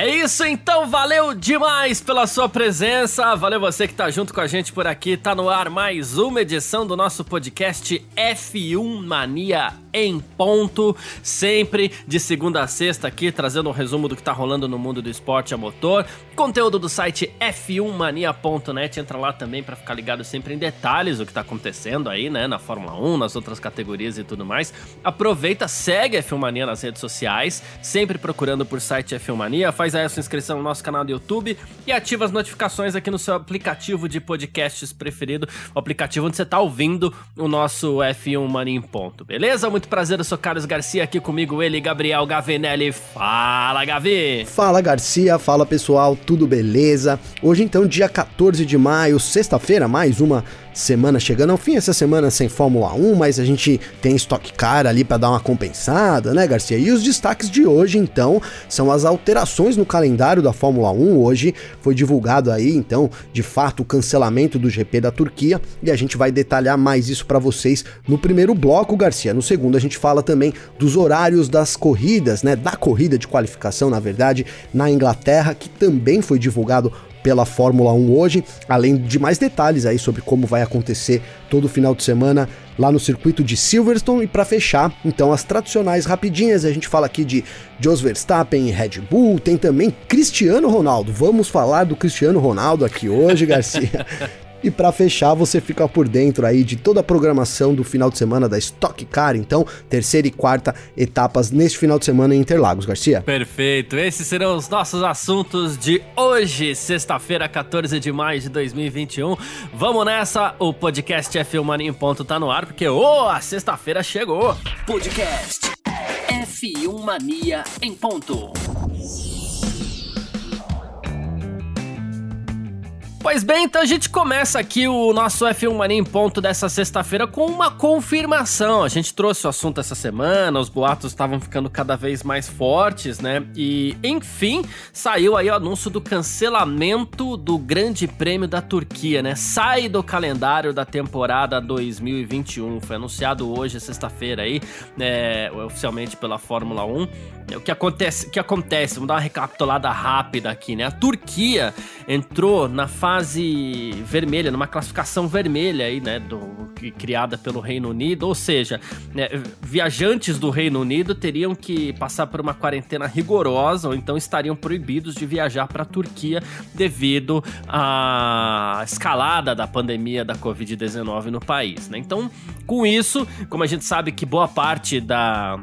É isso então, valeu demais pela sua presença, valeu você que tá junto com a gente por aqui, tá no ar mais uma edição do nosso podcast F1 Mania em ponto, sempre de segunda a sexta aqui, trazendo um resumo do que tá rolando no mundo do esporte a motor. Conteúdo do site f1mania.net, entra lá também para ficar ligado sempre em detalhes o que tá acontecendo aí, né, na Fórmula 1, nas outras categorias e tudo mais. Aproveita, segue a F1 Mania nas redes sociais, sempre procurando por site F1 Mania, faz aí a sua inscrição no nosso canal do YouTube e ativa as notificações aqui no seu aplicativo de podcasts preferido, o aplicativo onde você tá ouvindo o nosso F1 Mania em ponto, beleza? Muito prazer, eu sou Carlos Garcia, aqui comigo ele, Gabriel Gavinelli. Fala, Gavi! Fala, Garcia, fala pessoal, tudo beleza? Hoje então, dia 14 de maio, sexta-feira, mais uma semana chegando ao fim, essa semana sem Fórmula 1, mas a gente tem Stock Car ali para dar uma compensada, né, Garcia? E os destaques de hoje, então, são as alterações no calendário da Fórmula 1. Hoje foi divulgado aí, então, de fato, o cancelamento do GP da Turquia e a gente vai detalhar mais isso para vocês no primeiro bloco, Garcia. No segundo, a gente fala também dos horários das corridas, né, da corrida de qualificação, na verdade, na Inglaterra, que também foi divulgado pela Fórmula 1 hoje, além de mais detalhes aí sobre como vai acontecer todo final de semana lá no circuito de Silverstone. E para fechar, então, as tradicionais rapidinhas, a gente fala aqui de Jos Verstappen e Red Bull, tem também Cristiano Ronaldo. Vamos falar do Cristiano Ronaldo aqui hoje, Garcia. E para fechar, você fica por dentro aí de toda a programação do final de semana da Stock Car, então, terceira e quarta etapas neste final de semana em Interlagos, Garcia. Perfeito. Esses serão os nossos assuntos de hoje, sexta-feira, 14 de maio de 2021. Vamos nessa, o podcast F1 Mania em ponto tá no ar, porque oh, a sexta-feira chegou. Podcast F1 Mania em ponto. Pois bem, então a gente começa aqui o nosso F1 Mania em ponto dessa sexta-feira com uma confirmação. A gente trouxe o assunto essa semana, os boatos estavam ficando cada vez mais fortes, né? E, enfim, saiu aí o anúncio do cancelamento do Grande Prêmio da Turquia, né? Sai do calendário da temporada 2021. Foi anunciado hoje, sexta-feira aí, né, oficialmente pela Fórmula 1. O que acontece, o que acontece? Vamos dar uma recapitulada rápida aqui, né? A Turquia entrou na fase vermelha, numa classificação vermelha aí, né, do, criada pelo Reino Unido, ou seja, né, viajantes do Reino Unido teriam que passar por uma quarentena rigorosa ou então estariam proibidos de viajar para a Turquia devido à escalada da pandemia da Covid-19 no país, né? Então, com isso, como a gente sabe que boa parte da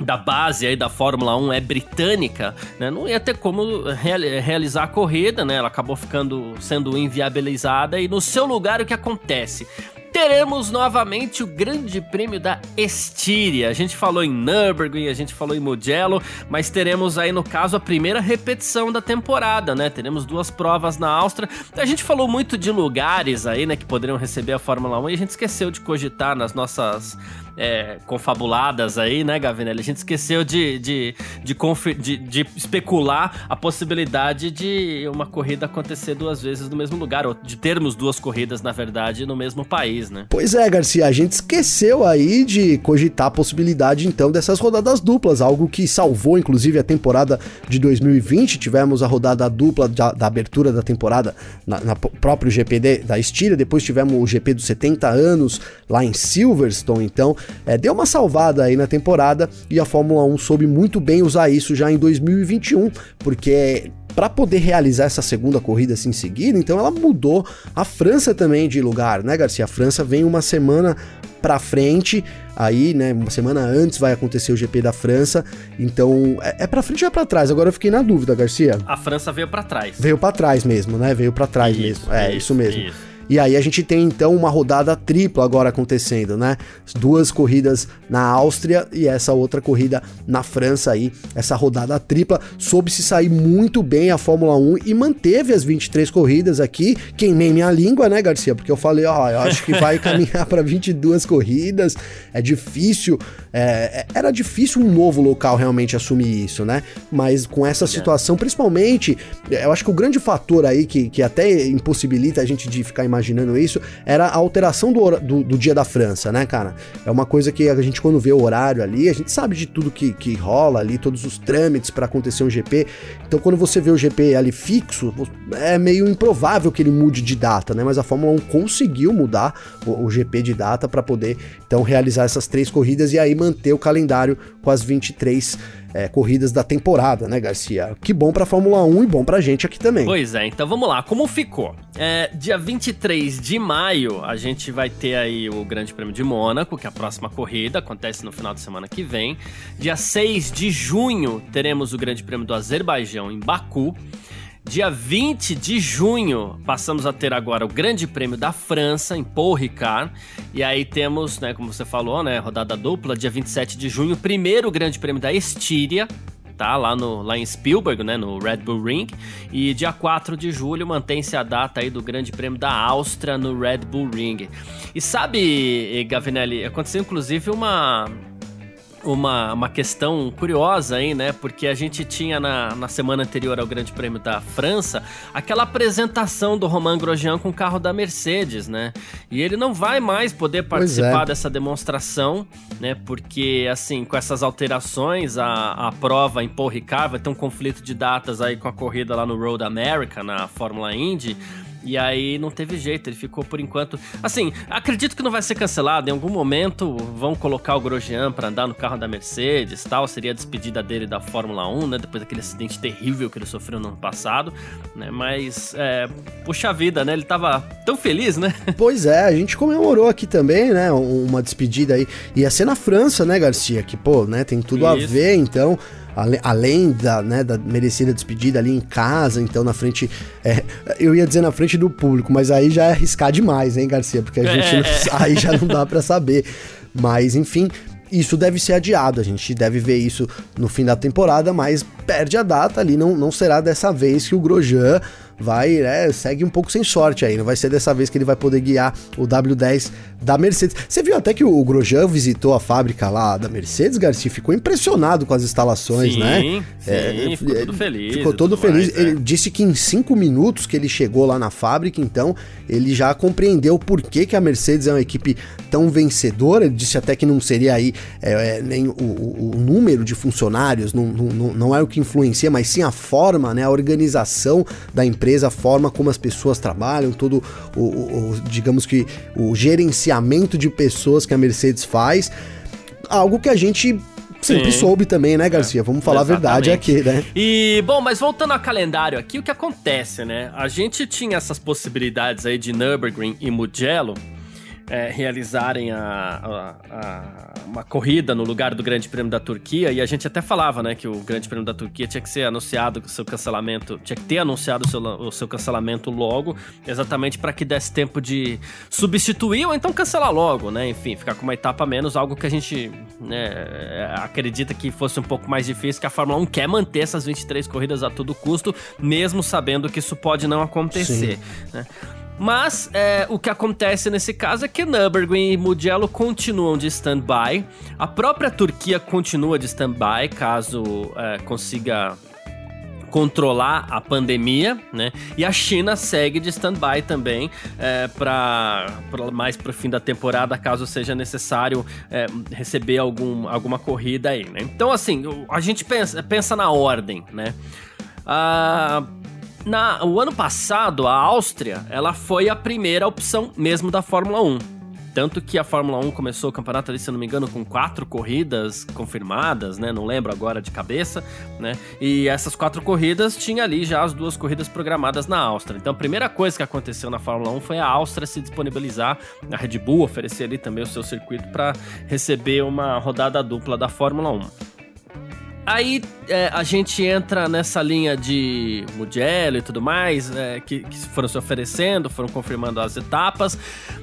da base aí da Fórmula 1 é britânica, né, não ia ter como realizar a corrida, né? Ela acabou ficando sendo inviabilizada e no seu lugar o que acontece? teremos novamente o Grande Prêmio da Estíria. A gente falou em Nürburgring, a gente falou em Mugello, mas teremos aí no caso a primeira repetição da temporada, né? Teremos duas provas na Áustria. A gente falou muito de lugares aí, né, que poderiam receber a Fórmula 1 e a gente esqueceu de cogitar nas nossas é, confabuladas aí, né, Gavinelli? A gente esqueceu de, de, de, de, de, especular a possibilidade de uma corrida acontecer duas vezes no mesmo lugar, ou de termos duas corridas, na verdade, no mesmo país, né? Pois é, Garcia, a gente esqueceu aí de cogitar a possibilidade, então, dessas rodadas duplas, algo que salvou, inclusive, a temporada de 2020. Tivemos a rodada dupla da, da abertura da temporada na, na próprio GP da Estíria, depois tivemos o GP dos 70 anos lá em Silverstone, então é, deu uma salvada aí na temporada e a Fórmula 1 soube muito bem usar isso já em 2021, porque para poder realizar essa segunda corrida assim em seguida, então ela mudou a França também de lugar, né, Garcia? A França vem uma semana para frente, aí, né, uma semana antes vai acontecer o GP da França, então é, é para frente ou é para trás? Agora eu fiquei na dúvida, Garcia. A França veio para trás. Veio para trás mesmo, né? Veio para trás isso, mesmo. É, isso, isso mesmo. Isso. E aí a gente tem então uma rodada tripla agora acontecendo, né? Duas corridas na Áustria e essa outra corrida na França aí, essa rodada tripla. Soube se sair muito bem a Fórmula 1 e manteve as 23 corridas aqui. Queimei minha língua, né, Garcia? Porque eu falei, ó, eu acho que vai caminhar para 22 corridas. É difícil, é, é, era difícil um novo local realmente assumir isso, né? Mas com essa é. situação, principalmente, eu acho que o grande fator aí que, que até impossibilita a gente de ficar imaginando isso era a alteração do, do, do dia da França, né, cara? É uma coisa que a gente, quando vê o horário ali, a gente sabe de tudo que, que rola ali, todos os trâmites para acontecer um GP. Então, quando você vê o GP ali fixo, é meio improvável que ele mude de data, né? Mas a Fórmula 1 conseguiu mudar o, o GP de data para poder então realizar essas três corridas e aí manter o calendário com as 23 é, corridas da temporada, né, Garcia? Que bom pra Fórmula 1 e bom pra gente aqui também. Pois é, então vamos lá, como ficou? É, dia 23 de maio, a gente vai ter aí o Grande Prêmio de Mônaco, que é a próxima corrida, acontece no final de semana que vem. Dia 6 de junho, teremos o Grande Prêmio do Azerbaijão em Baku. Dia 20 de junho, passamos a ter agora o Grande Prêmio da França, em Paul Ricard. E aí temos, né, como você falou, né, rodada dupla, dia 27 de junho, primeiro Grande Prêmio da Estíria, tá? Lá, no, lá em Spielberg, né? No Red Bull Ring. E dia 4 de julho mantém-se a data aí do Grande Prêmio da Áustria no Red Bull Ring. E sabe, Gavinelli, aconteceu inclusive uma, uma, uma questão curiosa aí, né? Porque a gente tinha na, na semana anterior ao Grande Prêmio da França aquela apresentação do Romain Grosjean com o carro da Mercedes, né? E ele não vai mais poder participar é. dessa demonstração, né? Porque, assim, com essas alterações, a, a prova em Paul Ricard vai ter um conflito de datas aí com a corrida lá no Road America, na Fórmula Indy. E aí não teve jeito, ele ficou por enquanto. Assim, acredito que não vai ser cancelado. Em algum momento vão colocar o Grosjean para andar no carro da Mercedes tal. Seria a despedida dele da Fórmula 1, né? Depois daquele acidente terrível que ele sofreu no ano passado, né? Mas, é, puxa vida, né? Ele tava tão feliz, né? Pois é, a gente comemorou aqui também, né? Uma despedida aí. Ia ser na França, né, Garcia? Que, pô, né? Tem tudo Isso. a ver, então além da, né, da merecida despedida ali em casa, então na frente. É, eu ia dizer na frente do público, mas aí já é arriscar demais, hein, Garcia? Porque a é, gente. É, aí já não dá para saber. Mas, enfim, isso deve ser adiado. A gente deve ver isso no fim da temporada, mas perde a data ali. Não, não será dessa vez que o Grosjean vai, né, segue um pouco sem sorte aí. Não vai ser dessa vez que ele vai poder guiar o W10 da Mercedes. Você viu até que o Grosjean visitou a fábrica lá da Mercedes, Garcia? Ficou impressionado com as instalações, sim, né? Sim, é, ficou todo feliz. Ficou todo feliz. Mais, ele é. disse que em cinco minutos que ele chegou lá na fábrica, então, ele já compreendeu por que, que a Mercedes é uma equipe tão vencedora. Ele disse até que não seria aí é, é nem o, o, o, número de funcionários, não, não, não é o que influencia, mas sim a forma, né? A organização da empresa, a forma como as pessoas trabalham, todo o, o digamos que o gerenciamento de pessoas que a Mercedes faz. Algo que a gente sempre Sim. soube também, né, Garcia? Vamos falar Exatamente. a verdade aqui, né? E, bom, mas voltando ao calendário aqui, o que acontece, né? A gente tinha essas possibilidades aí de Nürburgring e Mugello, é, realizarem a, a, a, uma corrida no lugar do Grande Prêmio da Turquia, e a gente até falava, né, que o Grande Prêmio da Turquia tinha que ser anunciado o seu cancelamento, tinha que ter anunciado o seu, o seu cancelamento logo, exatamente para que desse tempo de substituir ou então cancelar logo, né, enfim, ficar com uma etapa menos, algo que a gente né, acredita que fosse um pouco mais difícil, que a Fórmula 1 quer manter essas 23 corridas a todo custo, mesmo sabendo que isso pode não acontecer, Sim. né. Mas é, o que acontece nesse caso é que Nürburgring e Mugello continuam de stand-by. A própria Turquia continua de stand-by, caso é, consiga controlar a pandemia, né? E a China segue de stand-by também é, para mais para o fim da temporada, caso seja necessário é, receber algum, alguma corrida aí, né? Então, assim, a gente pensa, pensa na ordem, né? Ah, na, o ano passado, a Áustria, ela foi a primeira opção mesmo da Fórmula 1. Tanto que a Fórmula 1 começou o campeonato ali, se eu não me engano, com quatro corridas confirmadas, né? Não lembro agora de cabeça, né? E essas quatro corridas tinha ali já as duas corridas programadas na Áustria. Então a primeira coisa que aconteceu na Fórmula 1 foi a Áustria se disponibilizar, a Red Bull oferecer ali também o seu circuito para receber uma rodada dupla da Fórmula 1. Aí é, a gente entra nessa linha de Mugello e tudo mais, é, que, que foram se oferecendo, foram confirmando as etapas.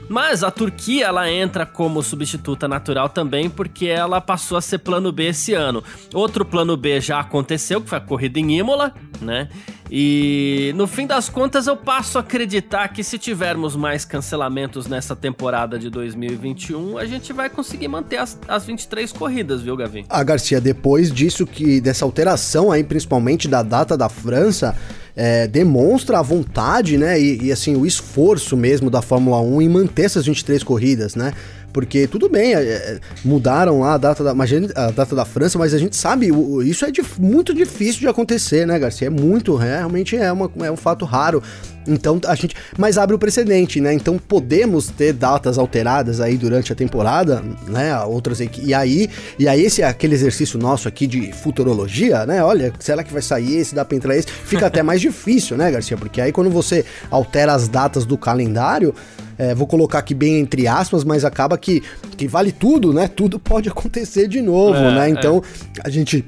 Mas a Turquia, ela entra como substituta natural também, porque ela passou a ser plano B esse ano. Outro plano B já aconteceu, que foi a corrida em Imola, né? E no fim das contas eu passo a acreditar que se tivermos mais cancelamentos nessa temporada de 2021, a gente vai conseguir manter as, as 23 corridas, viu, Gavi? A Garcia, depois disso que dessa alteração aí, principalmente da data da França, é, demonstra a vontade, né, e, e, assim, o esforço mesmo da Fórmula 1 em manter essas 23 corridas, né? Porque tudo bem, é, é, mudaram lá a data, da, a data da França, mas a gente sabe, isso é muito difícil de acontecer, né, Garcia? É muito, é, realmente é, uma, é um fato raro. Então a gente. Mas abre o precedente, né? Então podemos ter datas alteradas aí durante a temporada, né? Outras e aí, e aí esse aquele exercício nosso aqui de futurologia, né? Olha, será que vai sair esse, dá pra entrar esse? Fica até mais difícil, né, Garcia? Porque aí quando você altera as datas do calendário, é, vou colocar aqui bem entre aspas, mas acaba que, que vale tudo, né? Tudo pode acontecer de novo, é, né? Então, é. a gente.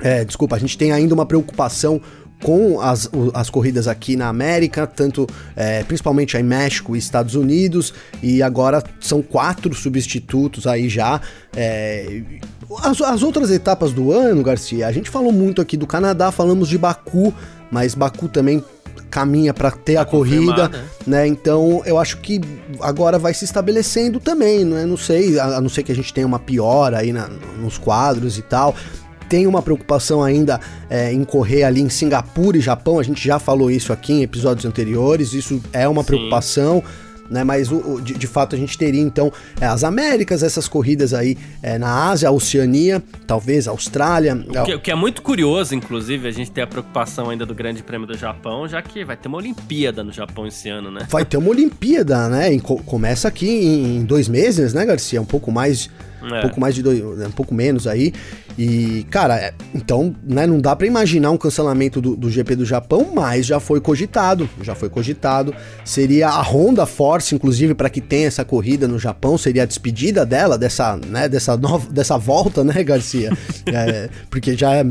É, desculpa, a gente tem ainda uma preocupação com as, as corridas aqui na América, tanto é, principalmente em México e Estados Unidos, e agora são quatro substitutos aí já. É, as, as outras etapas do ano, Garcia, a gente falou muito aqui do Canadá, falamos de Baku, mas Baku também caminha para ter a corrida, né? né? Então eu acho que agora vai se estabelecendo também, né? Não sei, a, a não ser que a gente tenha uma piora aí na, nos quadros e tal. Tem uma preocupação ainda é, em correr ali em Singapura e Japão, a gente já falou isso aqui em episódios anteriores, isso é uma Sim. preocupação né? Mas o, o de, de, fato a gente teria então é, as Américas, essas corridas aí é, na Ásia, a Oceania, talvez a Austrália. O que, o que, é muito curioso, inclusive, a gente ter a preocupação ainda do Grande Prêmio do Japão, já que vai ter uma Olimpíada no Japão esse ano, né? Vai ter uma Olimpíada, né? começa aqui em, em dois meses, né, Garcia? Um pouco mais é. Um pouco mais de dois, um pouco menos aí. E, cara, é, então, né, não dá para imaginar um cancelamento do, do, GP do Japão, mas já foi cogitado, já foi cogitado. Seria a Honda Force, inclusive, para que tenha essa corrida no Japão, seria a despedida dela, dessa, né, dessa, nova, dessa volta, né, Garcia? é, porque já é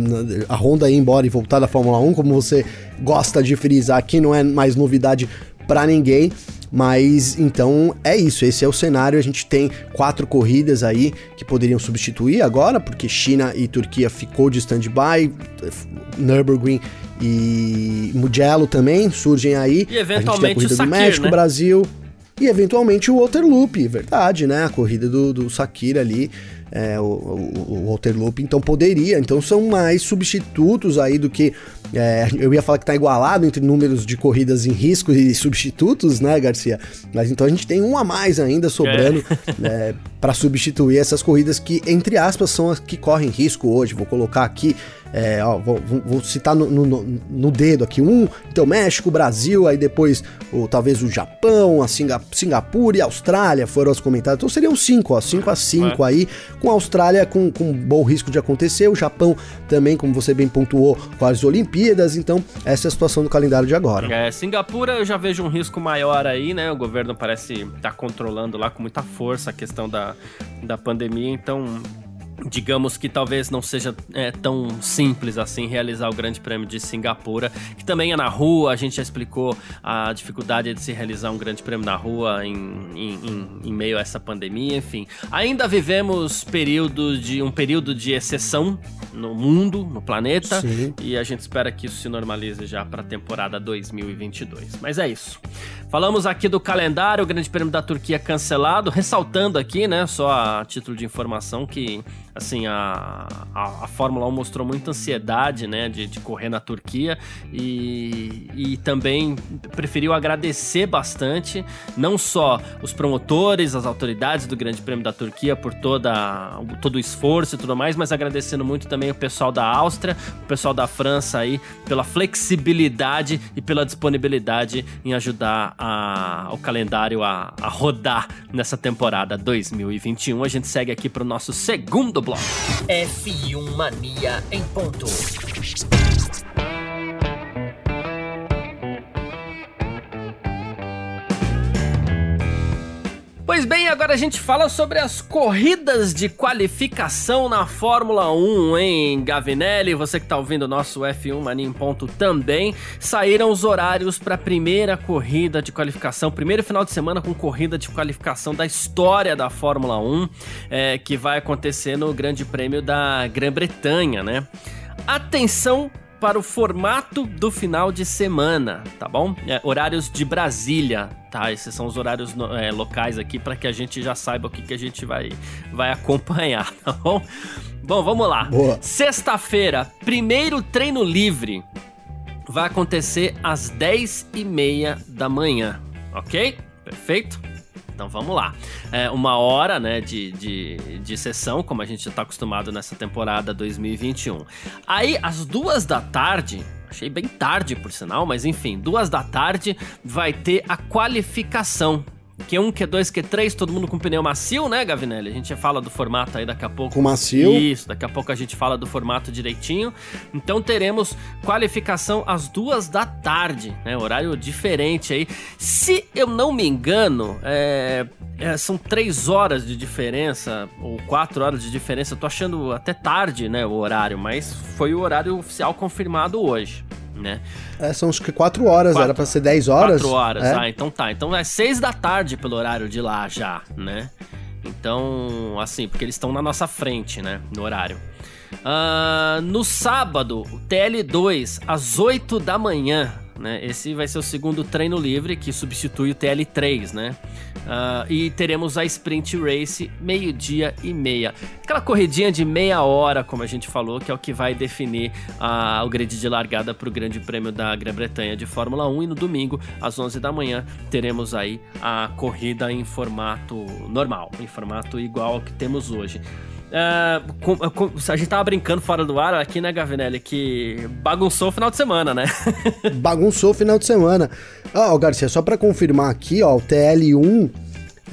a Honda ir embora e voltar da Fórmula 1, como você gosta de frisar aqui, não é mais novidade para ninguém. Mas então é isso, esse é o cenário. A gente tem quatro corridas aí que poderiam substituir agora, porque China e Turquia ficou de stand-by, Nürburgring e Mugello também surgem aí. E eventualmente a, gente tem a corrida do México, né? Brasil. E eventualmente o Waterloop, verdade, né? A corrida do, do Sakira ali é, o, o, o Walter Loop, então poderia. Então são mais substitutos aí do que. É, eu ia falar que tá igualado entre números de corridas em risco e substitutos, né, Garcia? Mas então a gente tem um a mais ainda sobrando é. né, para substituir essas corridas que, entre aspas, são as que correm risco hoje. Vou colocar aqui é, ó, vou, vou, citar no, no, no, dedo aqui um, então México, Brasil, aí depois o, talvez o Japão, a Singa, Singapura e a Austrália foram os comentados. Então seriam cinco, ó, cinco a cinco é. aí, com a Austrália com, com bom risco de acontecer, o Japão também, como você bem pontuou, com as Olimpíadas. Então essa é a situação do calendário de agora. É, Singapura eu já vejo um risco maior aí, né? O governo parece estar tá controlando lá com muita força a questão da, da pandemia, então digamos que talvez não seja é, tão simples assim realizar o Grande Prêmio de Singapura, que também é na rua, a gente já explicou a dificuldade de se realizar um Grande Prêmio na rua em, em, em, meio a essa pandemia, enfim. Ainda vivemos período de um período de exceção no mundo, no planeta, Sim. e a gente espera que isso se normalize já para a temporada 2022. Mas é isso. Falamos aqui do calendário, o Grande Prêmio da Turquia cancelado, ressaltando aqui, né, só a título de informação que assim, a, a, a, Fórmula 1 mostrou muita ansiedade, né, de, de correr na Turquia e, e também preferiu agradecer bastante, não só os promotores, as autoridades do Grande Prêmio da Turquia por toda, todo o esforço e tudo mais, mas agradecendo muito também o pessoal da Áustria, o pessoal da França aí, pela flexibilidade e pela disponibilidade em ajudar a, o calendário a, a rodar nessa temporada 2021. A gente segue aqui para o nosso segundo do bloco. F1 Mania em ponto. Pois bem, agora a gente fala sobre as corridas de qualificação na Fórmula 1, hein, Gavinelli? Você que tá ouvindo o nosso F1 Mania em Ponto também. Saíram os horários para a primeira corrida de qualificação, primeiro final de semana com corrida de qualificação da história da Fórmula 1, é, que vai acontecer no Grande Prêmio da Grã-Bretanha, né? Atenção para o formato do final de semana, tá bom? É, horários de Brasília, tá? Esses são os horários é, locais aqui para que a gente já saiba o que, que a gente vai, vai acompanhar, tá bom? Bom, vamos lá. Sexta-feira, primeiro treino livre vai acontecer às 10 e meia da manhã, ok? Perfeito? Então vamos lá. É uma hora né, de, de, de sessão, como a gente está acostumado nessa temporada 2021. Aí, às duas da tarde, achei bem tarde por sinal, mas enfim, duas da tarde vai ter a qualificação Q1, Q2, Q3, todo mundo com pneu macio, né, Gavinelli? A gente já fala do formato aí daqui a pouco. Com macio. Isso, daqui a pouco a gente fala do formato direitinho. Então teremos qualificação às duas da tarde, né? Horário diferente aí. Se eu não me engano, é, é, são três horas de diferença, ou quatro horas de diferença. Eu tô achando até tarde, né, o horário, mas foi o horário oficial confirmado hoje né? É, são acho que 4 horas, quatro, era pra ser 10 horas. 4 horas, é. ah, então tá. Então é 6 da tarde pelo horário de lá já, né? Então, assim, porque eles estão na nossa frente, né? No horário. Uh, no sábado, TL2, às 8 da manhã, né? Esse vai ser o segundo treino livre que substitui o TL3, né? Uh, e teremos a Sprint Race meio-dia e meia. Aquela corridinha de meia hora, como a gente falou, que é o que vai definir uh, o grid de largada para o Grande Prêmio da Grã-Bretanha de Fórmula 1. E no domingo, às 11 da manhã, teremos aí a corrida em formato normal, em formato igual ao que temos hoje. Uh, com, com, a gente tava brincando fora do ar aqui, né, Gavinelli? Que bagunçou o final de semana, né? bagunçou o final de semana. Ó, oh, Garcia, só para confirmar aqui, ó, o TL1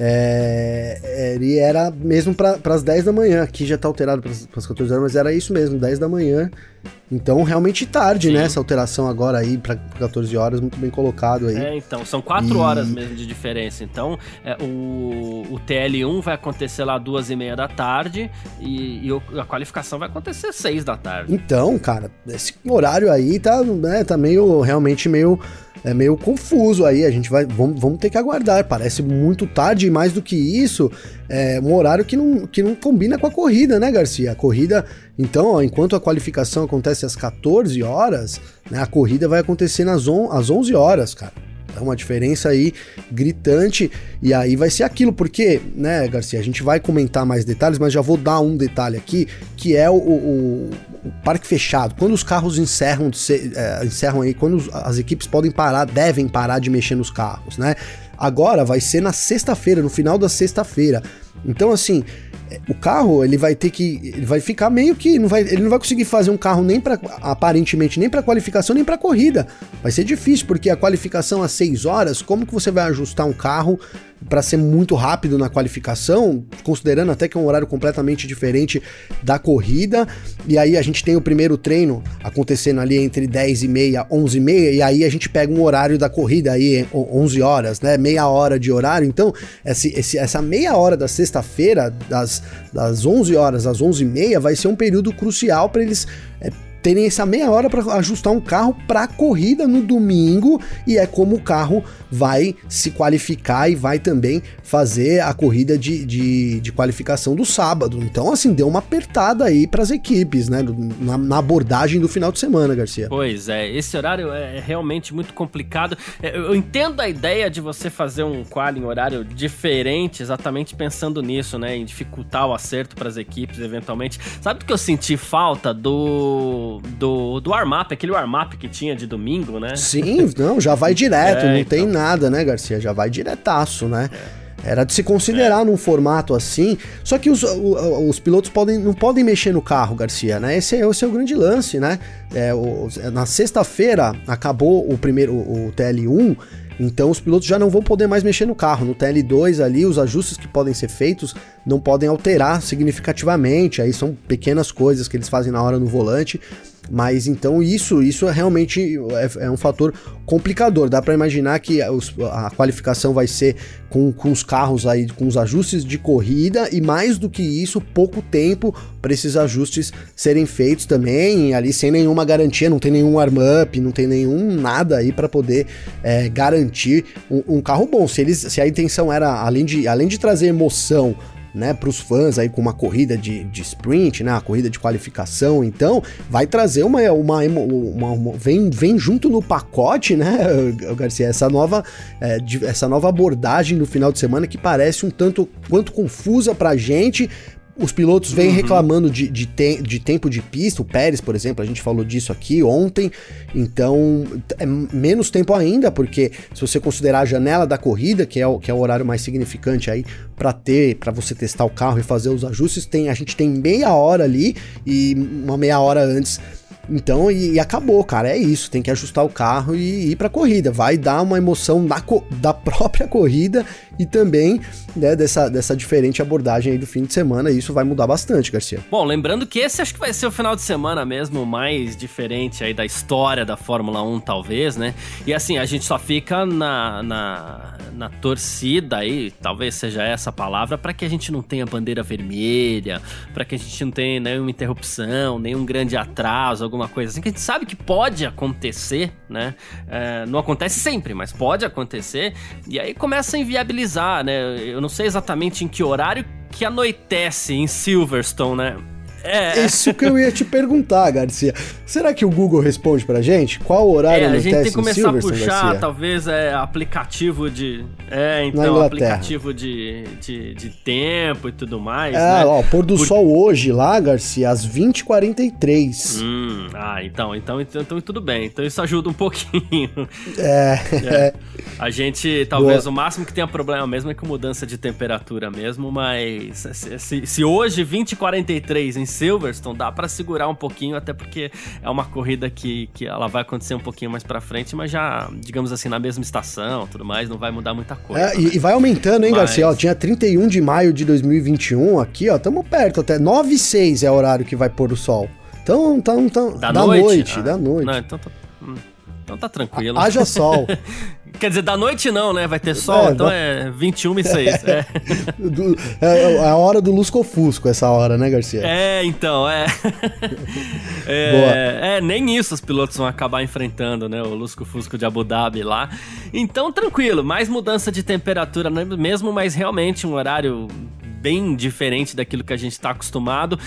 é, ele era mesmo para as 10 da manhã. Aqui já tá alterado para as 14 horas, mas era isso mesmo, 10 da manhã. Então, realmente tarde, Sim. né? Essa alteração agora aí para 14 horas, muito bem colocado aí. É, então, são 4 e... horas mesmo de diferença. Então, é, o, o TL1 vai acontecer lá duas e meia da tarde e, e a qualificação vai acontecer 6 da tarde. Então, cara, esse horário aí tá, né, tá meio, realmente meio é meio confuso aí. A gente vai. Vamos, vamos ter que aguardar. Parece muito tarde e mais do que isso, é um horário que não, que não combina com a corrida, né, Garcia? A corrida. Então, ó, enquanto a qualificação acontece às 14 horas, né, a corrida vai acontecer nas on, às 11 horas, cara. É uma diferença aí gritante e aí vai ser aquilo, porque, né, Garcia, a gente vai comentar mais detalhes, mas já vou dar um detalhe aqui, que é o, o, o parque fechado. Quando os carros encerram, é, encerram aí, quando as equipes podem parar, devem parar de mexer nos carros, né? Agora vai ser na sexta-feira, no final da sexta-feira. Então, assim, o carro ele vai ter que ele vai ficar meio que não vai, ele não vai conseguir fazer um carro nem para aparentemente nem para qualificação nem para corrida. Vai ser difícil porque a qualificação às 6 horas, como que você vai ajustar um carro para ser muito rápido na qualificação, considerando até que é um horário completamente diferente da corrida. E aí a gente tem o primeiro treino acontecendo ali entre 10 e meia, 11 e meia, e aí a gente pega um horário da corrida aí 11 horas, né? Meia hora de horário. Então, esse, esse, essa meia hora da sexta-feira, das, das 11 horas às 11 e meia, vai ser um período crucial para eles é, terem essa meia hora para ajustar um carro para corrida no domingo e é como o carro vai se qualificar e vai também fazer a corrida de, de, de qualificação do sábado. Então, assim, deu uma apertada aí para as equipes, né? Na, na, abordagem do final de semana, Garcia. Pois é, esse horário é realmente muito complicado. É, eu entendo a ideia de você fazer um quali em horário diferente, exatamente pensando nisso, né? Em dificultar o acerto para as equipes, eventualmente. Sabe do que eu senti falta do do, do warm-up, aquele warm-up que tinha de domingo, né? Sim, não, já vai direto, é, não então. tem nada, né, Garcia? Já vai diretaço, né? É. Era de se considerar é. num formato assim. Só que os, os, os, pilotos podem, não podem mexer no carro, Garcia, né? Esse, é, esse é o grande lance, né? É, o, na sexta-feira acabou o primeiro o TL1 então os pilotos já não vão poder mais mexer no carro. No TL2 ali, os ajustes que podem ser feitos não podem alterar significativamente. Aí são pequenas coisas que eles fazem na hora no volante. Mas então isso, isso é realmente é, é um fator complicador. Dá para imaginar que a qualificação vai ser com, com os carros aí, com os ajustes de corrida e mais do que isso, pouco tempo para esses ajustes serem feitos também, ali sem nenhuma garantia, não tem nenhum arm-up, não tem nenhum nada aí para poder é, garantir um, um, carro bom. Se, eles, se a intenção era, além de, além de trazer emoção né, para os fãs aí com uma corrida de, de sprint, né, a corrida de qualificação, então vai trazer uma, uma, uma, uma, vem, vem junto no pacote, né, Garcia, essa nova é, essa nova abordagem no final de semana que parece um tanto quanto confusa para gente, os pilotos vêm uhum. reclamando de, de, te, de, tempo de pista, o Pérez, por exemplo, a gente falou disso aqui ontem, então é menos tempo ainda, porque se você considerar a janela da corrida, que é o, que é o horário mais significante aí para ter, para você testar o carro e fazer os ajustes, tem, a gente tem meia hora ali e uma meia hora antes então, e, e, acabou, cara. É isso. Tem que ajustar o carro e ir pra corrida. Vai dar uma emoção na, da própria corrida e também né, dessa, dessa diferente abordagem aí do fim de semana. E isso vai mudar bastante, Garcia. Bom, lembrando que esse acho que vai ser o final de semana mesmo mais diferente aí da história da Fórmula 1, talvez, né? E assim, a gente só fica na, na, na torcida aí, talvez seja essa a palavra, para que a gente não tenha bandeira vermelha, para que a gente não tenha nenhuma interrupção, nenhum grande atraso, alguma coisa assim, que a gente sabe que pode acontecer, né? É, não acontece sempre, mas pode acontecer. E aí começa a inviabilizar, né? Eu não sei exatamente em que horário que anoitece em Silverstone, né? É. Isso que eu ia te perguntar, Garcia. Será que o Google responde pra gente? Qual o horário é, a gente tem que começar a puxar, Garcia? talvez, é, aplicativo de... É, então, aplicativo de, de, de, tempo e tudo mais, É, né? ó, pôr do Por... sol hoje lá, Garcia, às 20h43. Hum, ah, então, então, então, então tudo bem. Então isso ajuda um pouquinho. É. é. A gente, talvez, Boa. o máximo que tenha problema mesmo é com mudança de temperatura mesmo, mas se, se, se hoje 20h43 em Silverstone, dá para segurar um pouquinho, até porque é uma corrida que, que ela vai acontecer um pouquinho mais para frente, mas já, digamos assim, na mesma estação, tudo mais, não vai mudar muita coisa. É, e, e, vai aumentando, hein, mas... Garcia? Ó, tinha 31 de maio de 2021 aqui, ó, tamo perto até 9 e 6 é o horário que vai pôr o sol. Então, então, então da, da noite, noite ah, da noite. Não, então tá, hum, então tá tranquilo. Haja sol. Quer dizer, da noite não, né? Vai ter sol, é, então vai... é 21 e 6. É. é. é a hora do lusco-fusco, essa hora, né, Garcia? É, então, é. é, é, nem isso os pilotos vão acabar enfrentando, né? O lusco-fusco de Abu Dhabi lá. Então, tranquilo, mais mudança de temperatura mesmo, mas realmente um horário bem diferente daquilo que a gente está acostumado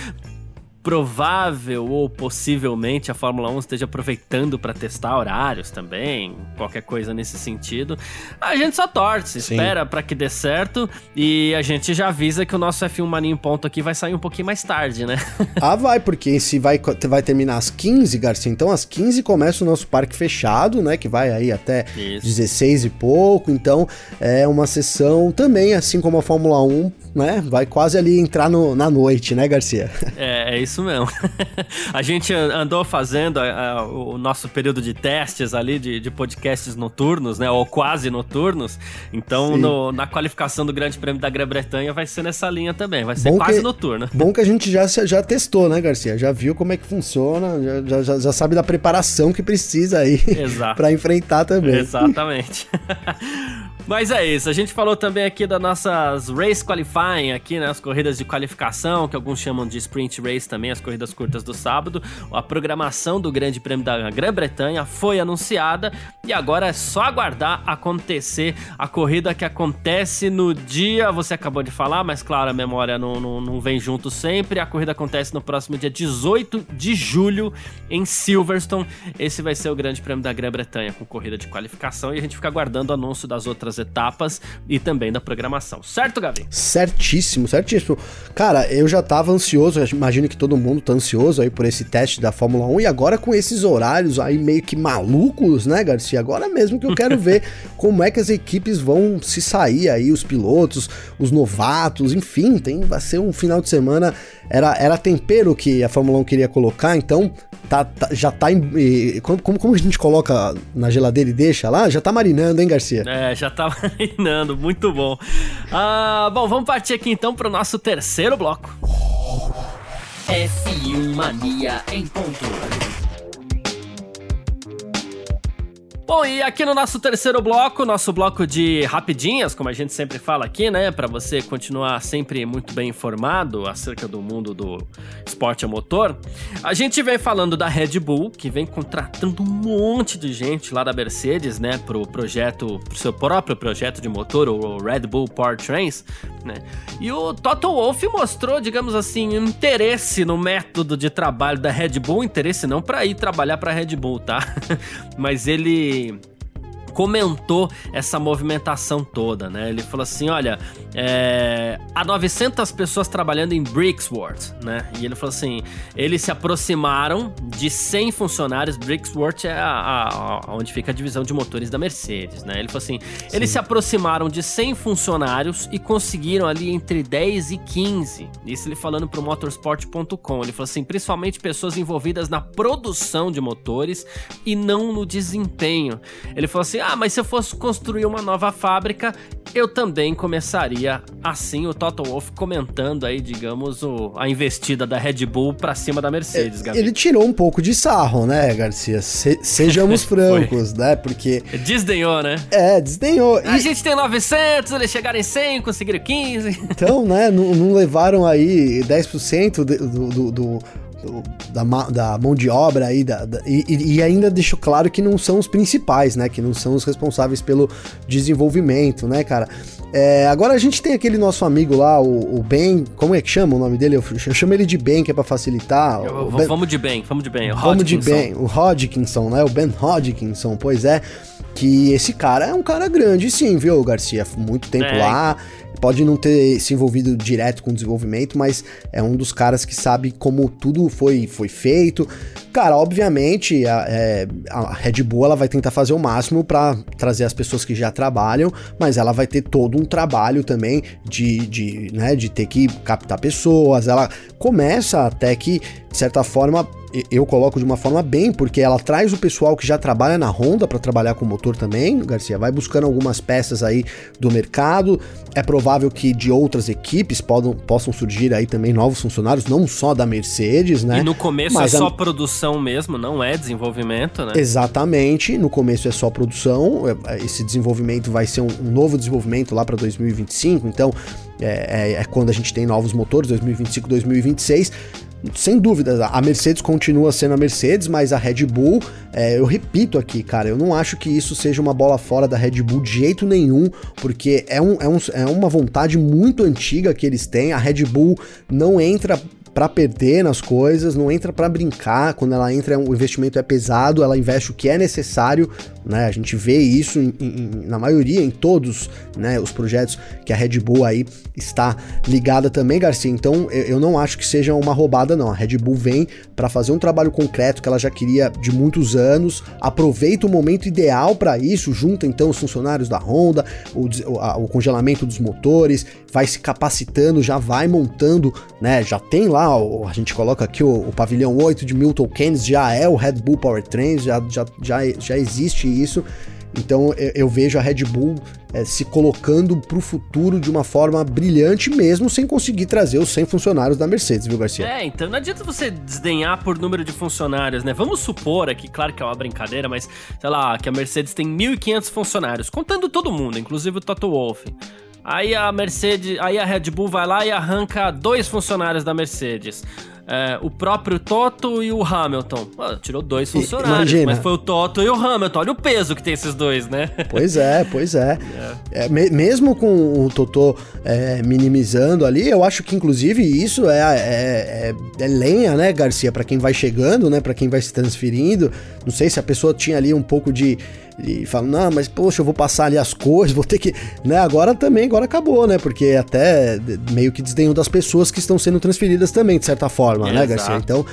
provável ou possivelmente a Fórmula 1 esteja aproveitando para testar horários também, qualquer coisa nesse sentido. A gente só torce, Sim. espera para que dê certo e a gente já avisa que o nosso F1 Mania em ponto aqui vai sair um pouquinho mais tarde, né? ah, vai, porque se vai, vai terminar às 15, Garcia, então às 15 começa o nosso parque fechado, né, que vai aí até Isso. 16 e pouco, então é uma sessão também, assim como a Fórmula 1, né, vai quase ali entrar no, na noite, né, Garcia? É, é isso isso mesmo. a gente andou fazendo a, a, o nosso período de testes ali de, de, podcasts noturnos, né? Ou quase noturnos. Então, no, na qualificação do Grande Prêmio da Grã-Bretanha vai ser nessa linha também. Vai ser bom quase que, noturno. Bom que a gente já, já testou, né, Garcia? Já viu como é que funciona, já, já, já sabe da preparação que precisa aí para enfrentar também. Exatamente. Mas é isso, a gente falou também aqui das nossas race qualifying aqui, né, as corridas de qualificação, que alguns chamam de sprint race também, as corridas curtas do sábado. A programação do Grande Prêmio da Grã-Bretanha foi anunciada e agora é só aguardar acontecer a corrida que acontece no dia, você acabou de falar, mas claro, a memória não, não, não vem junto sempre. A corrida acontece no próximo dia 18 de julho em Silverstone. Esse vai ser o Grande Prêmio da Grã-Bretanha com corrida de qualificação e a gente fica aguardando o anúncio das outras etapas e também da programação. Certo, Gavi? Certíssimo, certíssimo. Cara, eu já tava ansioso, imagino que todo mundo tá ansioso aí por esse teste da Fórmula 1 e agora com esses horários aí meio que malucos, né, Garcia? Agora mesmo que eu quero ver como é que as equipes vão se sair aí, os pilotos, os novatos, enfim, tem, vai ser um final de semana era, era tempero que a Fórmula 1 queria colocar, então tá, tá já tá em, como, como a gente coloca na geladeira e deixa lá? Já tá marinando, hein, Garcia? É, já tá marinando, muito bom. Ah, bom, vamos partir aqui então pro nosso terceiro bloco. F1 Mania em ponto. Bom, e aqui no nosso terceiro bloco, nosso bloco de rapidinhas, como a gente sempre fala aqui, né, para você continuar sempre muito bem informado acerca do mundo do esporte a motor, a gente vem falando da Red Bull, que vem contratando um monte de gente lá da Mercedes, né, pro projeto, pro seu próprio projeto de motor, o Red Bull Powertrains, né? E o Toto Wolff mostrou, digamos assim, interesse no método de trabalho da Red Bull, interesse não para ir trabalhar para Red Bull, tá? Mas ele Hey comentou essa movimentação toda, né? Ele falou assim, olha, é, há 900 pessoas trabalhando em Brixworth, né? E ele falou assim, eles se aproximaram de 100 funcionários, Brixworth é a, a, a onde fica a divisão de motores da Mercedes, né? Ele falou assim, Sim. eles se aproximaram de 100 funcionários e conseguiram ali entre 10 e 15, isso ele falando pro motorsport.com, ele falou assim, principalmente pessoas envolvidas na produção de motores e não no desempenho. Ele falou assim, ah, mas se eu fosse construir uma nova fábrica, eu também começaria assim. O Toto Wolff comentando aí, digamos, o, a investida da Red Bull pra cima da Mercedes, é, Ele tirou um pouco de sarro, né, Garcia? Se, sejamos francos, né? Porque. Desdenhou, né? É, desdenhou. A gente tem 900, eles chegaram em 100, conseguiram 15. Então, né, não, não levaram aí 10% do, do, do da, da, mão de obra aí, da, da, e, e, ainda deixo claro que não são os principais, né? Que não são os responsáveis pelo desenvolvimento, né, cara? É, agora a gente tem aquele nosso amigo lá, o, o, Ben, como é que chama o nome dele? Eu, eu chamo ele de Ben, que é pra facilitar. Eu, ben, vamos de Ben, vamos de Ben. Vamos de Ben, o Hodgkinson, né? O Ben Hodgkinson, pois é. Que esse cara é um cara grande, sim, viu, Garcia? Muito tempo é. lá pode não ter se envolvido direto com o desenvolvimento, mas é um dos caras que sabe como tudo foi, foi feito. Cara, obviamente a, é, a Red Bull ela vai tentar fazer o máximo para trazer as pessoas que já trabalham, mas ela vai ter todo um trabalho também de, de, né, de ter que captar pessoas. Ela começa até que, de certa forma, eu coloco de uma forma bem, porque ela traz o pessoal que já trabalha na Honda para trabalhar com o motor também, Garcia, vai buscando algumas peças aí do mercado. É provável que de outras equipes podam, possam surgir aí também novos funcionários, não só da Mercedes, né? E no começo é só a... produção mesmo, não é desenvolvimento, né? Exatamente, no começo é só produção. É, esse desenvolvimento vai ser um, um novo desenvolvimento lá para 2025, então é, é, é, quando a gente tem novos motores, 2025, 2026 sem dúvidas, a Mercedes continua sendo a Mercedes, mas a Red Bull, é, eu repito aqui, cara, eu não acho que isso seja uma bola fora da Red Bull de jeito nenhum, porque é, um, é, um, é uma vontade muito antiga que eles têm. A Red Bull não entra para perder nas coisas, não entra para brincar. Quando ela entra, o investimento é pesado, ela investe o que é necessário, né? A gente vê isso em, em, na maioria, em todos, né, os projetos que a Red Bull aí está ligada também, Garcia. Então, eu, eu não acho que seja uma roubada não. A Red Bull vem para fazer um trabalho concreto que ela já queria de muitos anos, aproveita o momento ideal para isso, junta então os funcionários da Honda, o, a, o congelamento dos motores, vai se capacitando, já vai montando, né? Já tem lá lá, a gente coloca aqui o, o pavilhão 8 de Milton Keynes, já é o Red Bull Powertrains, já, já, já, já existe isso. Então eu, vejo a Red Bull é, se colocando para o futuro de uma forma brilhante, mesmo sem conseguir trazer os 100 funcionários da Mercedes, viu, Garcia? É, então não adianta você desdenhar por número de funcionários, né? Vamos supor aqui, claro que é uma brincadeira, mas sei lá, que a Mercedes tem 1.500 funcionários, contando todo mundo, inclusive o Toto Wolff. Aí a Mercedes, aí a Red Bull vai lá e arranca dois funcionários da Mercedes. É, o próprio Toto e o Hamilton. tirou dois funcionários, Imagina. mas foi o Toto e o Hamilton. Olha o peso que tem esses dois, né? Pois é, pois é. é. é me, mesmo com o Toto é, minimizando ali, eu acho que inclusive isso é, é, é, é lenha, né, Garcia, para quem vai chegando, né, para quem vai se transferindo. Não sei se a pessoa tinha ali um pouco de e falam, não, mas poxa, eu vou passar ali as coisas, vou ter que. Né, agora também, agora acabou, né? Porque até meio que desdenho das pessoas que estão sendo transferidas também, de certa forma, é, né, exato. Garcia? Então,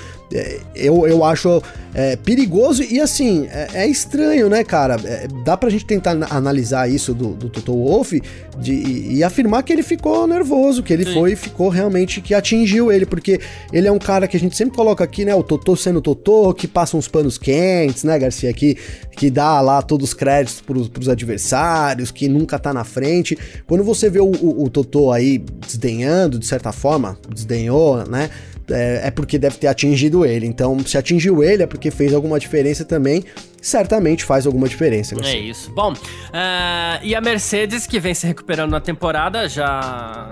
eu, eu acho é, perigoso e assim, é, é, estranho, né, cara? É, dá pra gente tentar analisar isso do, do Toto Wolff de, e afirmar que ele ficou nervoso, que ele Sim. foi ficou realmente que atingiu ele, porque ele é um cara que a gente sempre coloca aqui, né? O Totô sendo Totô, que passa uns panos quentes, né, Garcia? Que, que dá lá todos os créditos pros, pros adversários, que nunca tá na frente. Quando você vê o, o, o Totô aí desdenhando, de certa forma, desdenhou, né? é, é, porque deve ter atingido ele. Então, se atingiu ele, é porque fez alguma diferença também. certamente faz alguma diferença. Garcia. É isso. Bom, uh, e a Mercedes, que vem se recuperando na temporada, já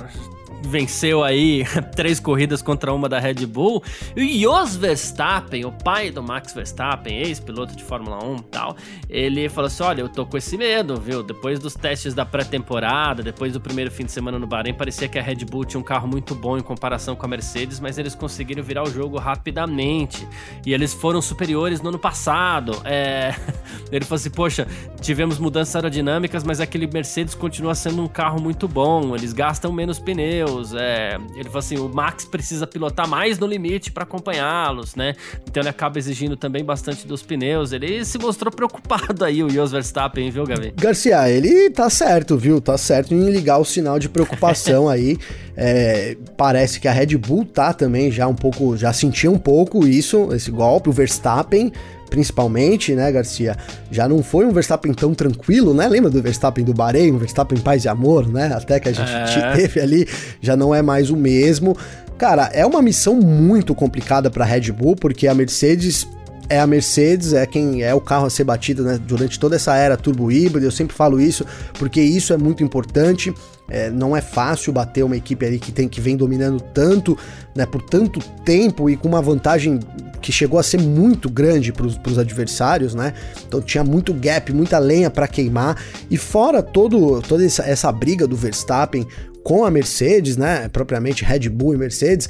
venceu aí três corridas contra uma da Red Bull. E Jos Verstappen, o pai do Max Verstappen, ex-piloto de Fórmula 1 e tal, ele falou assim: Olha, eu tô com esse medo, viu? Depois dos testes da pré-temporada, depois do primeiro fim de semana no Bahrein, parecia que a Red Bull tinha um carro muito bom em comparação com a Mercedes, mas eles conseguiram virar o jogo rapidamente. E eles foram superiores no ano passado. É... Ele falou assim: Poxa, tivemos mudanças aerodinâmicas, mas aquele Mercedes continua sendo um carro muito bom, eles gastam menos pneus É, ele falou assim: o Max precisa pilotar mais no limite para acompanhá-los, né? Então ele acaba exigindo também bastante dos pneus. Ele se mostrou preocupado aí, o Jos Verstappen, viu, Gavi? Garcia, ele tá certo, viu? Tá certo em ligar o sinal de preocupação aí. É, parece que a Red Bull tá também já um pouco, já sentiu um pouco isso, esse golpe. O Verstappen principalmente, né, Garcia, já não foi um Verstappen tão tranquilo, né? Lembra do Verstappen do Bahrein, um Verstappen paz e amor, né? Até que a gente é. teve ali, já não é mais o mesmo. Cara, é uma missão muito complicada para Red Bull, porque a Mercedes é a Mercedes, é quem é o carro a ser batido né, durante toda essa era turbo híbrido. Eu sempre falo isso porque isso é muito importante. É, não é fácil bater uma equipe ali que tem que vem dominando tanto, né, por tanto tempo e com uma vantagem que chegou a ser muito grande para os adversários, né? Então tinha muito gap, muita lenha para queimar e fora todo, toda essa, essa briga do Verstappen com a Mercedes, né? Propriamente Red Bull e Mercedes,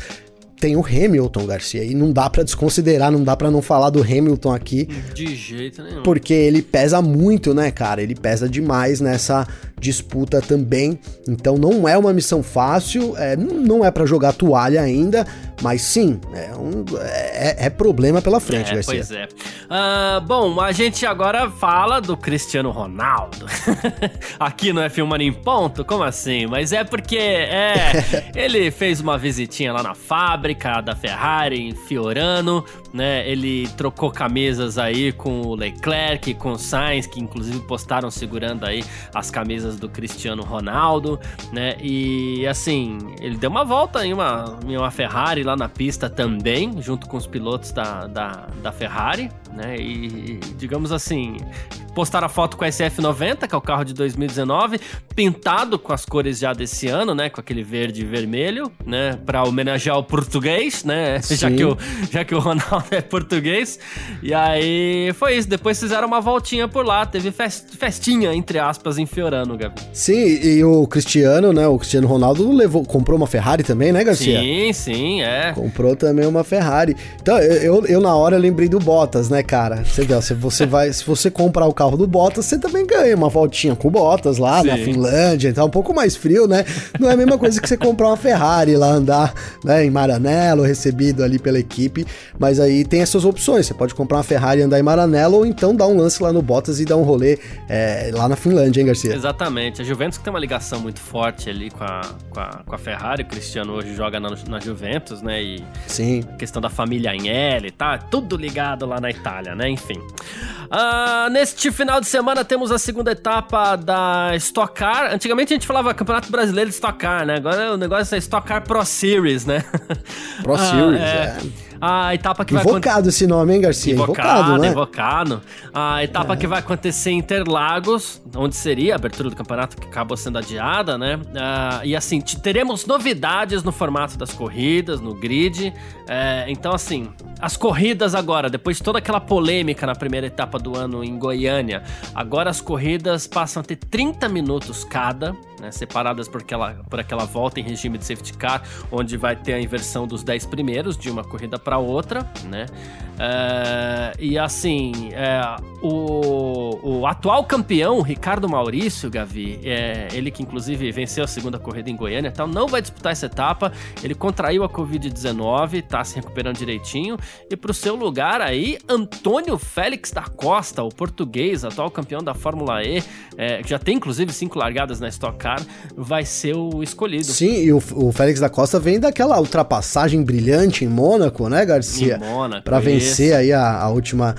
tem o Hamilton, Garcia, e não dá para desconsiderar, não dá para não falar do Hamilton aqui. De jeito nenhum. Porque ele pesa muito, né, cara? Ele pesa demais nessa disputa também. Então não é uma missão fácil, é, não é para jogar toalha ainda, mas sim, é, um, é, é problema pela frente, é, Garcia. Pois é. Uh, bom, a gente agora fala do Cristiano Ronaldo. Aqui no F1 Mania em Ponto? Como assim? Mas é porque é, ele fez uma visitinha lá na fábrica da Ferrari em Fiorano, né? Ele trocou camisas aí com o Leclerc, com o Sainz, que inclusive postaram segurando aí as camisas do Cristiano Ronaldo, né? E assim, ele deu uma volta em uma, em uma Ferrari lá na pista também, junto com os pilotos da, da, da Ferrari, né? E digamos assim, postaram a foto com a SF90, que é o carro de 2019, pintado com as cores já desse ano, né? Com aquele verde e vermelho, né? Pra homenagear o português, né? Já que, o, já que o Ronaldo é português. E aí foi isso. Depois fizeram uma voltinha por lá. Teve festinha, entre aspas, em Fiorano, Gabi. Sim, e o Cristiano, né? O Cristiano Ronaldo levou, comprou uma Ferrari também, né, Garcia? Sim, sim, é. Comprou também uma Ferrari. Então, eu, eu na hora lembrei do Bottas, né, cara? Você vê, se você vai, se você comprar o carro do Bottas, você também ganha uma voltinha com o Bottas lá sim. na Finlândia, então um pouco mais frio, né? Não é a mesma coisa que você comprar uma Ferrari lá andar, né, em Maranello, recebido ali pela equipe, mas aí tem essas opções. Você pode comprar uma Ferrari e andar em Maranello ou então dar um lance lá no Bottas e dar um rolê é, lá na Finlândia, hein, Garcia? Exatamente. Exatamente. A Juventus tem uma ligação muito forte ali com a, com a, com a Ferrari. O Cristiano hoje joga na, na Juventus, né? E Sim. a questão da família Agnelli, tá? Tudo ligado lá na Itália, né? Enfim. Uh, neste final de semana temos a segunda etapa da Stock Car. Antigamente a gente falava Campeonato Brasileiro de Stock Car, né? Agora o negócio é Stock Car Pro Series, né? Pro uh, Series, é. é a etapa que invocado vai Invocado esse nome, hein, Garcia? Invocado, invocado né? Invocado. A etapa é. que vai acontecer em Interlagos, onde seria a abertura do campeonato que acabou sendo adiada, né? Uh, e assim, teremos novidades no formato das corridas, no grid. É, então, assim, as corridas agora, depois de toda aquela polêmica na primeira etapa do ano em Goiânia, agora as corridas passam a ter 30 minutos cada né, separadas por aquela, por aquela volta em regime de safety car, onde vai ter a inversão dos 10 primeiros de uma corrida para outra, né? É, e assim, é, o, o, atual campeão, Ricardo Maurício, Gavi, é, ele que inclusive venceu a segunda corrida em Goiânia, tal, não vai disputar essa etapa. Ele contraiu a Covid-19, tá se recuperando direitinho. E para o seu lugar aí, Antônio Félix da Costa, o português, atual campeão da Fórmula E, é, que já tem inclusive cinco largadas na Stock Car, vai ser o escolhido. Sim, e o, o Félix da Costa vem daquela ultrapassagem brilhante em Mônaco, né, Garcia? Em Mônaco. Para vencer aí a, a última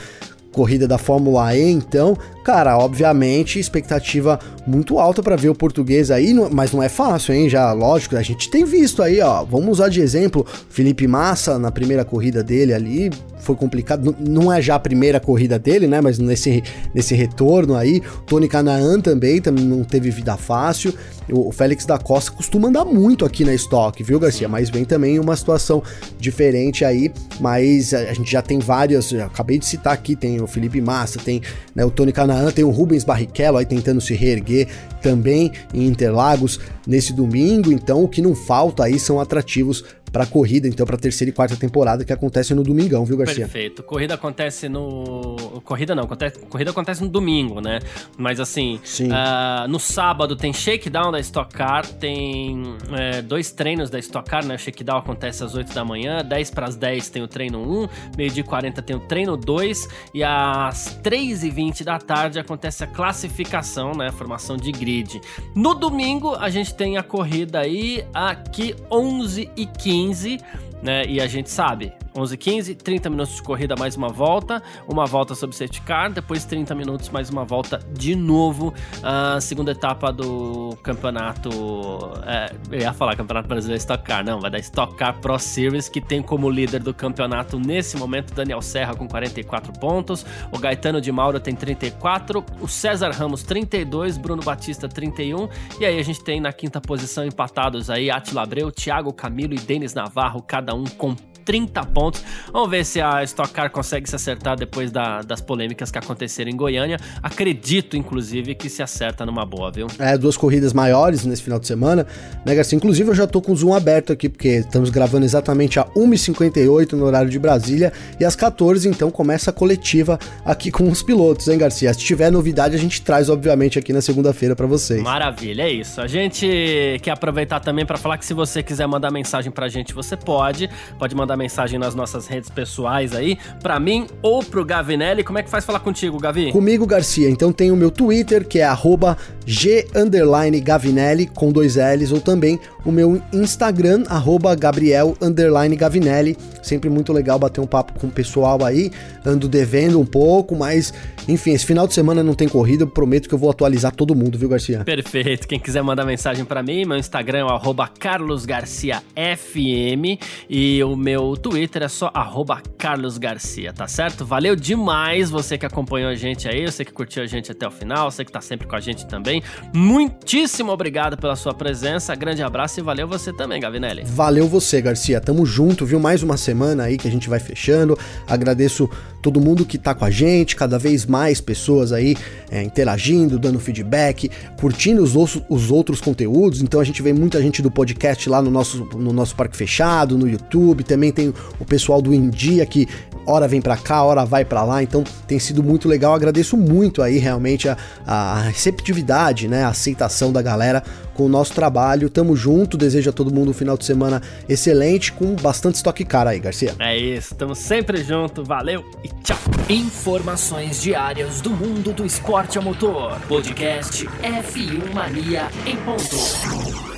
corrida da Fórmula E, então, cara, obviamente, expectativa muito alta para ver o português aí, mas não é fácil, hein? Já, lógico, a gente tem visto aí, ó. Vamos usar de exemplo Felipe Massa na primeira corrida dele ali, foi complicado. Não é já a primeira corrida dele, né? Mas nesse, nesse retorno aí, Tony Canaan também, também não teve vida fácil. O, Félix da Costa costuma andar muito aqui na estoque, viu, Garcia? Mas vem também uma situação diferente aí. Mas a, gente já tem várias, acabei de citar aqui, tem o Felipe Massa, tem né, o Tony Canaan, tem o Rubens Barrichello aí tentando se reerguer também em Interlagos nesse domingo. Então o que não falta aí são atrativos para corrida, então para terceira e quarta temporada que acontece no domingão, viu, Garcia? Perfeito. Corrida acontece no corrida não, acontece... corrida acontece no domingo, né? Mas assim, uh, no sábado tem shakedown da Stock Car, tem é, dois treinos da Stock Car, né? O shakedown acontece às 8 da manhã, 10 para as 10 tem o treino 1, meio-dia 40 tem o treino 2 e às 3 e 20 da tarde acontece a classificação, né? Formação de grid. No domingo a gente tem a corrida aí aqui 11 e 15 15 né? E a gente sabe, 11 15 30 minutos de corrida mais uma volta, uma volta sobre safety car, depois 30 minutos mais uma volta de novo, a segunda etapa do campeonato, é, eu ia falar campeonato brasileiro Stock Car, não, vai da Stock Car Pro Series, que tem como líder do campeonato nesse momento Daniel Serra com 44 pontos, o Gaetano de Mauro tem 34, o César Ramos 32, Bruno Batista 31, e aí a gente tem na quinta posição empatados aí Atila Abreu, Thiago Camilo e Denis Navarro, cada cada um com 30 pontos. Vamos ver se a Stock Car consegue se acertar depois da, das polêmicas que aconteceram em Goiânia. Acredito, inclusive, que se acerta numa boa, viu? É, duas corridas maiores nesse final de semana, né, Garcia? Inclusive, eu já tô com o zoom aberto aqui, porque estamos gravando exatamente a 1h58 no horário de Brasília e às 14 então começa a coletiva aqui com os pilotos, hein, Garcia? Se tiver novidade, a gente traz, obviamente, aqui na segunda-feira para vocês. Maravilha, é isso. A gente quer aproveitar também para falar que se você quiser mandar mensagem pra gente, você pode. Pode mandar mensagem nas nossas redes pessoais aí, para mim ou pro Gavinelli. Como é que faz falar contigo, Gavi? Comigo, Garcia. Então tem o meu Twitter, que é g_gavinelli com dois L's, ou também o meu Instagram, Gabriel_Gavinelli. Sempre muito legal bater um papo com o pessoal aí. Ando devendo um pouco, mas enfim, esse final de semana não tem corrida, eu prometo que eu vou atualizar todo mundo, viu, Garcia? Perfeito. Quem quiser mandar mensagem para mim, meu Instagram é o carlosgarciafm e o meu Twitter é só carlosgarcia, tá certo? Valeu demais você que acompanhou a gente aí, você que curtiu a gente até o final, você que tá sempre com a gente também. Muitíssimo obrigado pela sua presença, grande abraço e valeu você também, Gavinelli. Valeu você, Garcia. Tamo junto, viu? Mais uma semana aí que a gente vai fechando. Agradeço todo mundo que tá com a gente, cada vez mais pessoas aí é, interagindo, dando feedback, curtindo os, os outros conteúdos. Então a gente vê muita gente do podcast lá no nosso, no nosso parque fechado, no YouTube. Também tem o pessoal do India que hora vem para cá, hora vai para lá. Então tem sido muito legal. Agradeço muito aí realmente a, a receptividade, né, a aceitação da galera com o nosso trabalho. Tamo junto, desejo a todo mundo um final de semana excelente, com bastante estoque cara aí, Garcia. É isso, tamo sempre junto, valeu e tchau. Informações diárias do mundo do esporte a motor. Podcast F1 Mania em ponto.